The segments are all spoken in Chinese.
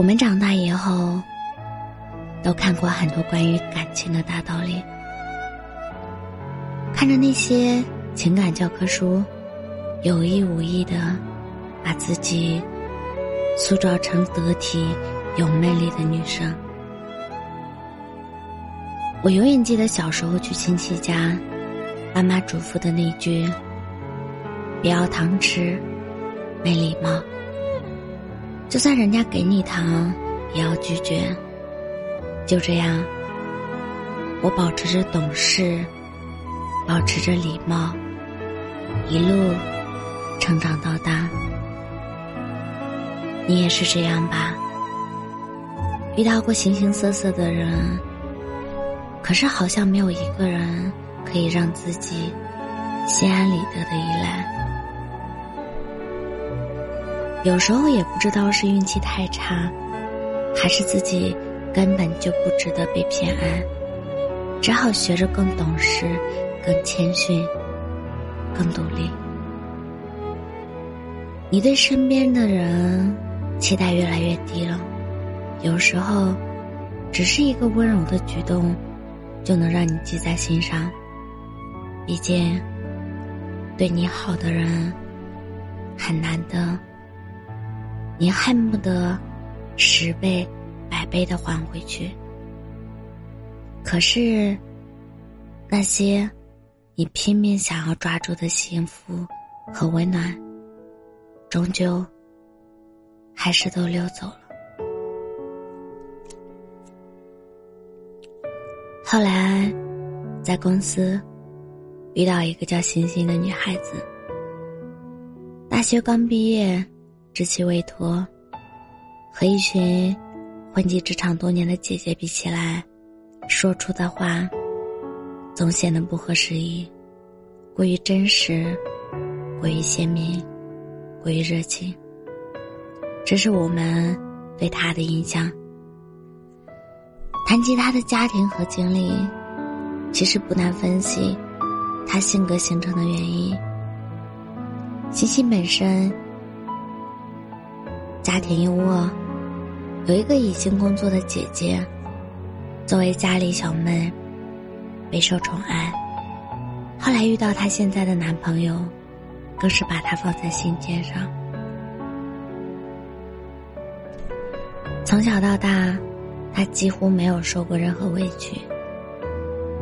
我们长大以后，都看过很多关于感情的大道理，看着那些情感教科书，有意无意的把自己塑造成得体、有魅力的女生。我永远记得小时候去亲戚家，妈妈嘱咐的那句：“不要糖吃，没礼貌。”就算人家给你糖，也要拒绝。就这样，我保持着懂事，保持着礼貌，一路成长到大。你也是这样吧？遇到过形形色色的人，可是好像没有一个人可以让自己心安理得的依赖。有时候也不知道是运气太差，还是自己根本就不值得被偏爱，只好学着更懂事、更谦逊、更独立。你对身边的人期待越来越低了，有时候，只是一个温柔的举动，就能让你记在心上。毕竟，对你好的人很难得。你恨不得十倍、百倍的还回去，可是那些你拼命想要抓住的幸福和温暖，终究还是都溜走了。后来，在公司遇到一个叫星星的女孩子，大学刚毕业。知其未托，和一群混迹职场多年的姐姐比起来，说出的话总显得不合时宜，过于真实，过于鲜明，过于热情。这是我们对他的印象。谈及他的家庭和经历，其实不难分析他性格形成的原因。欣欣本身。家庭优渥，有一个已经工作的姐姐，作为家里小妹，备受宠爱。后来遇到她现在的男朋友，更是把她放在心尖上。从小到大，她几乎没有受过任何委屈，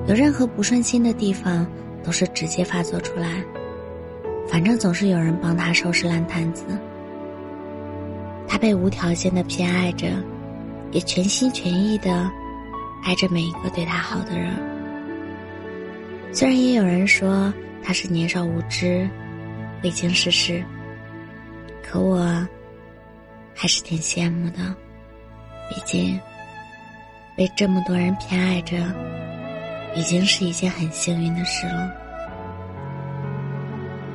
有任何不顺心的地方，都是直接发作出来，反正总是有人帮她收拾烂摊子。他被无条件的偏爱着，也全心全意的爱着每一个对他好的人。虽然也有人说他是年少无知、未经世事，可我还是挺羡慕的。毕竟被这么多人偏爱着，已经是一件很幸运的事了。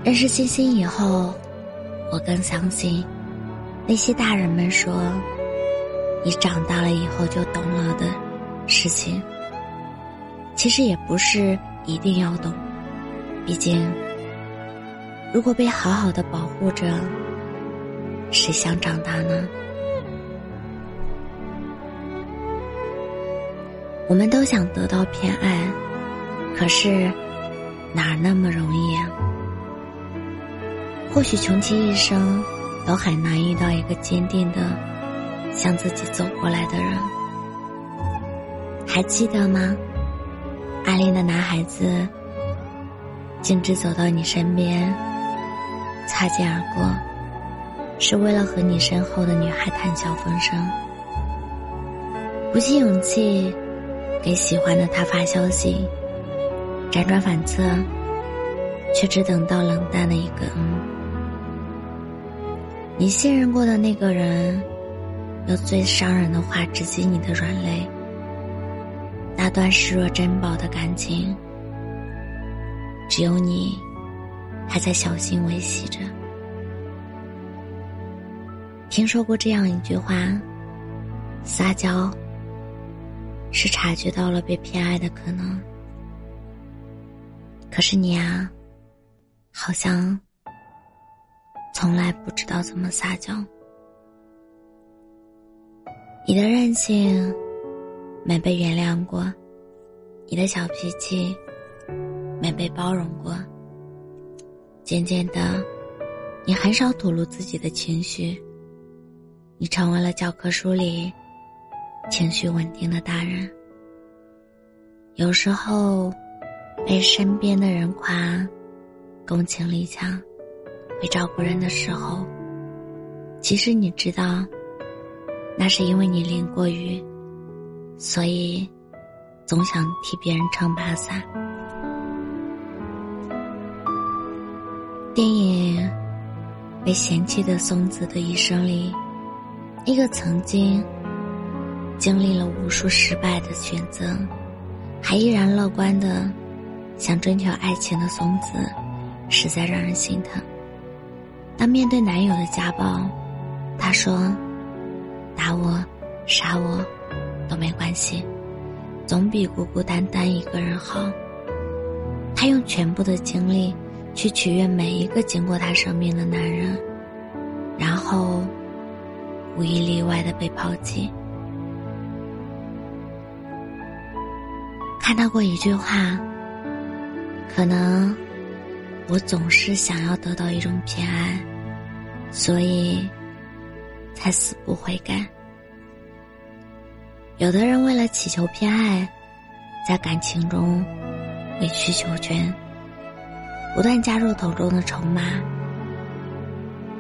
认识欣欣以后，我更相信。那些大人们说：“你长大了以后就懂了的事情，其实也不是一定要懂。毕竟，如果被好好的保护着，谁想长大呢？我们都想得到偏爱，可是哪那么容易啊？或许穷其一生。”都很难遇到一个坚定的向自己走过来的人，还记得吗？暗恋的男孩子径直走到你身边，擦肩而过，是为了和你身后的女孩谈笑风生，鼓起勇气给喜欢的他发消息，辗转反侧，却只等到冷淡的一个嗯。你信任过的那个人，用最伤人的话直击你的软肋。那段视若珍宝的感情，只有你还在小心维系着。听说过这样一句话：撒娇是察觉到了被偏爱的可能。可是你啊，好像从来不知道怎么撒娇。你的任性没被原谅过，你的小脾气没被包容过。渐渐的，你很少吐露自己的情绪。你成为了教科书里情绪稳定的大人。有时候。被身边的人夸，共情力强，会照顾人的时候，其实你知道，那是因为你淋过雨，所以总想替别人撑把伞。电影《被嫌弃的松子的一生》里，一个曾经经历了无数失败的选择，还依然乐观的。想追求爱情的松子，实在让人心疼。当面对男友的家暴，她说：“打我、杀我，都没关系，总比孤孤单单一个人好。”她用全部的精力去取悦每一个经过她生命的男人，然后无一例外的被抛弃。看到过一句话。可能，我总是想要得到一种偏爱，所以才死不悔改。有的人为了祈求偏爱，在感情中委曲求全，不断加入头中的筹码；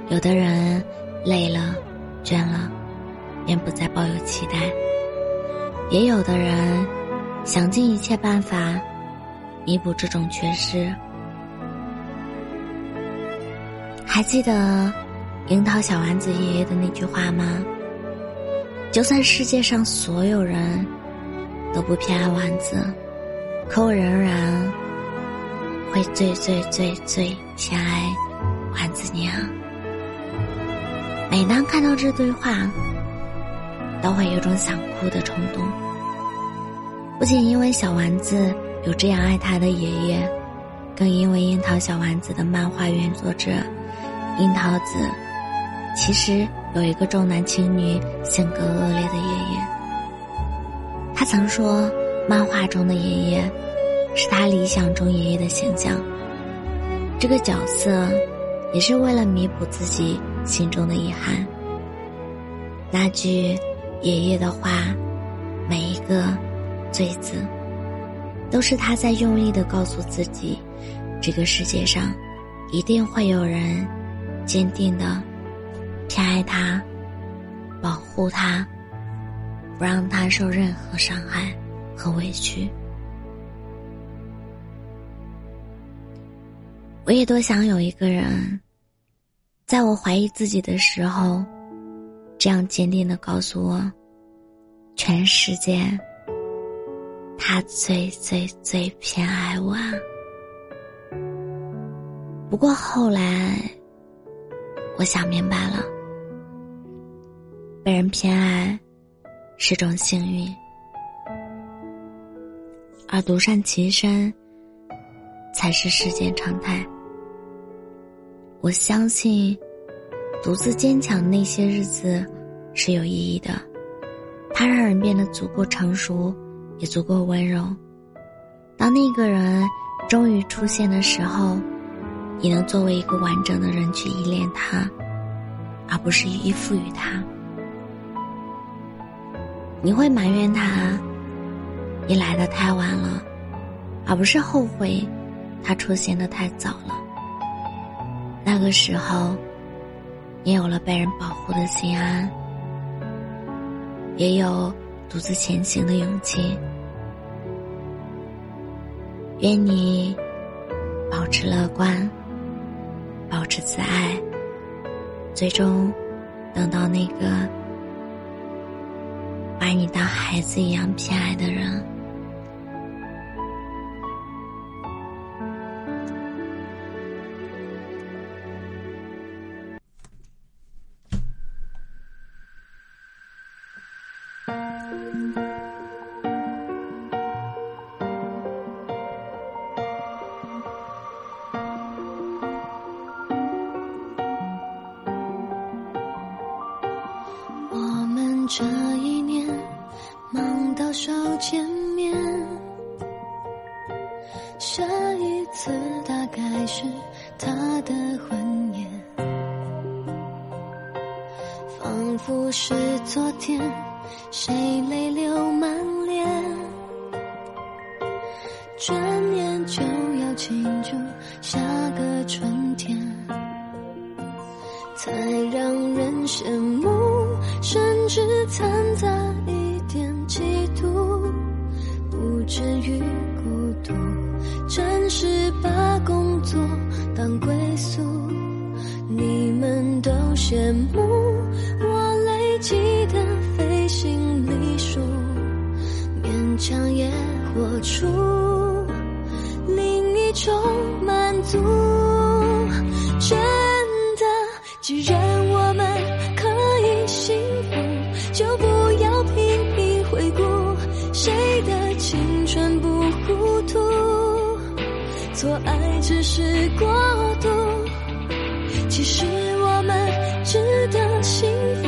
有的人累了、倦了，便不再抱有期待；也有的人想尽一切办法。弥补这种缺失。还记得樱桃小丸子爷爷的那句话吗？就算世界上所有人都不偏爱丸子，可我仍然会最最最最偏爱丸子娘。每当看到这对话，都会有种想哭的冲动。不仅因为小丸子。有这样爱他的爷爷，更因为樱桃小丸子的漫画原作者樱桃子，其实有一个重男轻女、性格恶劣的爷爷。他曾说，漫画中的爷爷是他理想中爷爷的形象。这个角色也是为了弥补自己心中的遗憾。那句爷爷的话，每一个“最”字。都是他在用力的告诉自己，这个世界上，一定会有人坚定的偏爱他，保护他，不让他受任何伤害和委屈。我也多想有一个人，在我怀疑自己的时候，这样坚定的告诉我，全世界。他最最最偏爱我，不过后来，我想明白了，被人偏爱是种幸运，而独善其身才是世间常态。我相信，独自坚强那些日子是有意义的，它让人变得足够成熟。也足够温柔。当那个人终于出现的时候，你能作为一个完整的人去依恋他，而不是依附于他。你会埋怨他，你来的太晚了，而不是后悔他出现的太早了。那个时候，你有了被人保护的心安，也有。独自前行的勇气。愿你保持乐观，保持自爱，最终等到那个把你当孩子一样偏爱的人。这一年，忙到少见面，下一次大概是他的婚宴，仿佛是昨天，谁泪流满脸，转眼就要庆祝下个春天，才让人羡慕。只掺杂一点嫉妒，不至于孤独。暂时把工作当归宿，你们都羡慕我累积的飞行里数，勉强也活出另一种满足。青春不糊涂，错爱只是过度，其实我们值得幸福，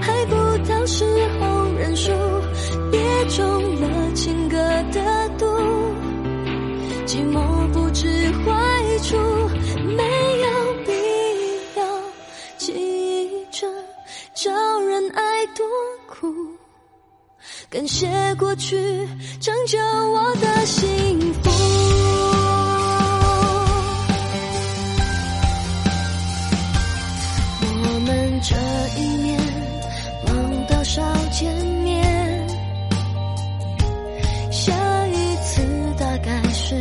还不到时候认输，别中了情歌的毒，寂寞感谢过去成就我的幸福。我们这一年忙到少见面，下一次大概是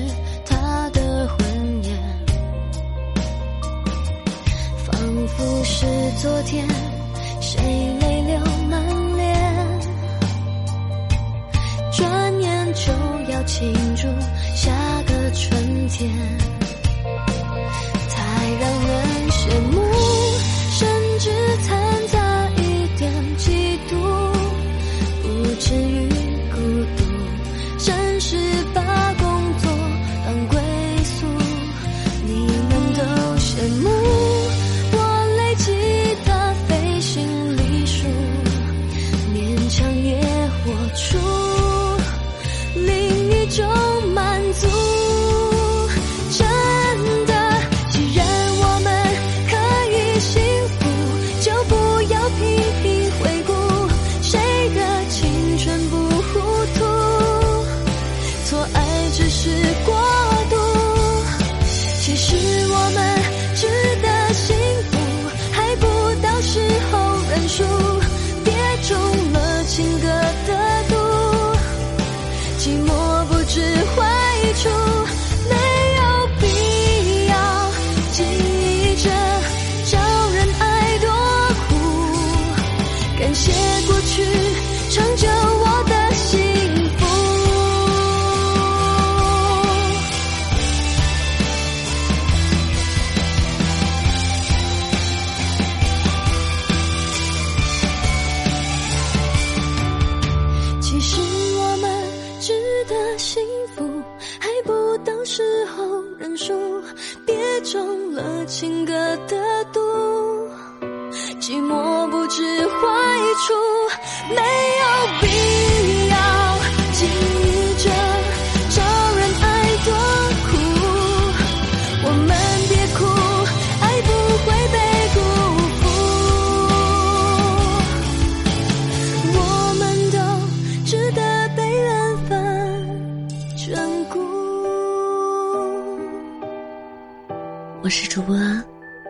他的婚宴，仿佛是昨天，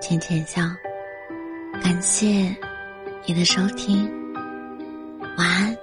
浅浅笑，感谢你的收听，晚安。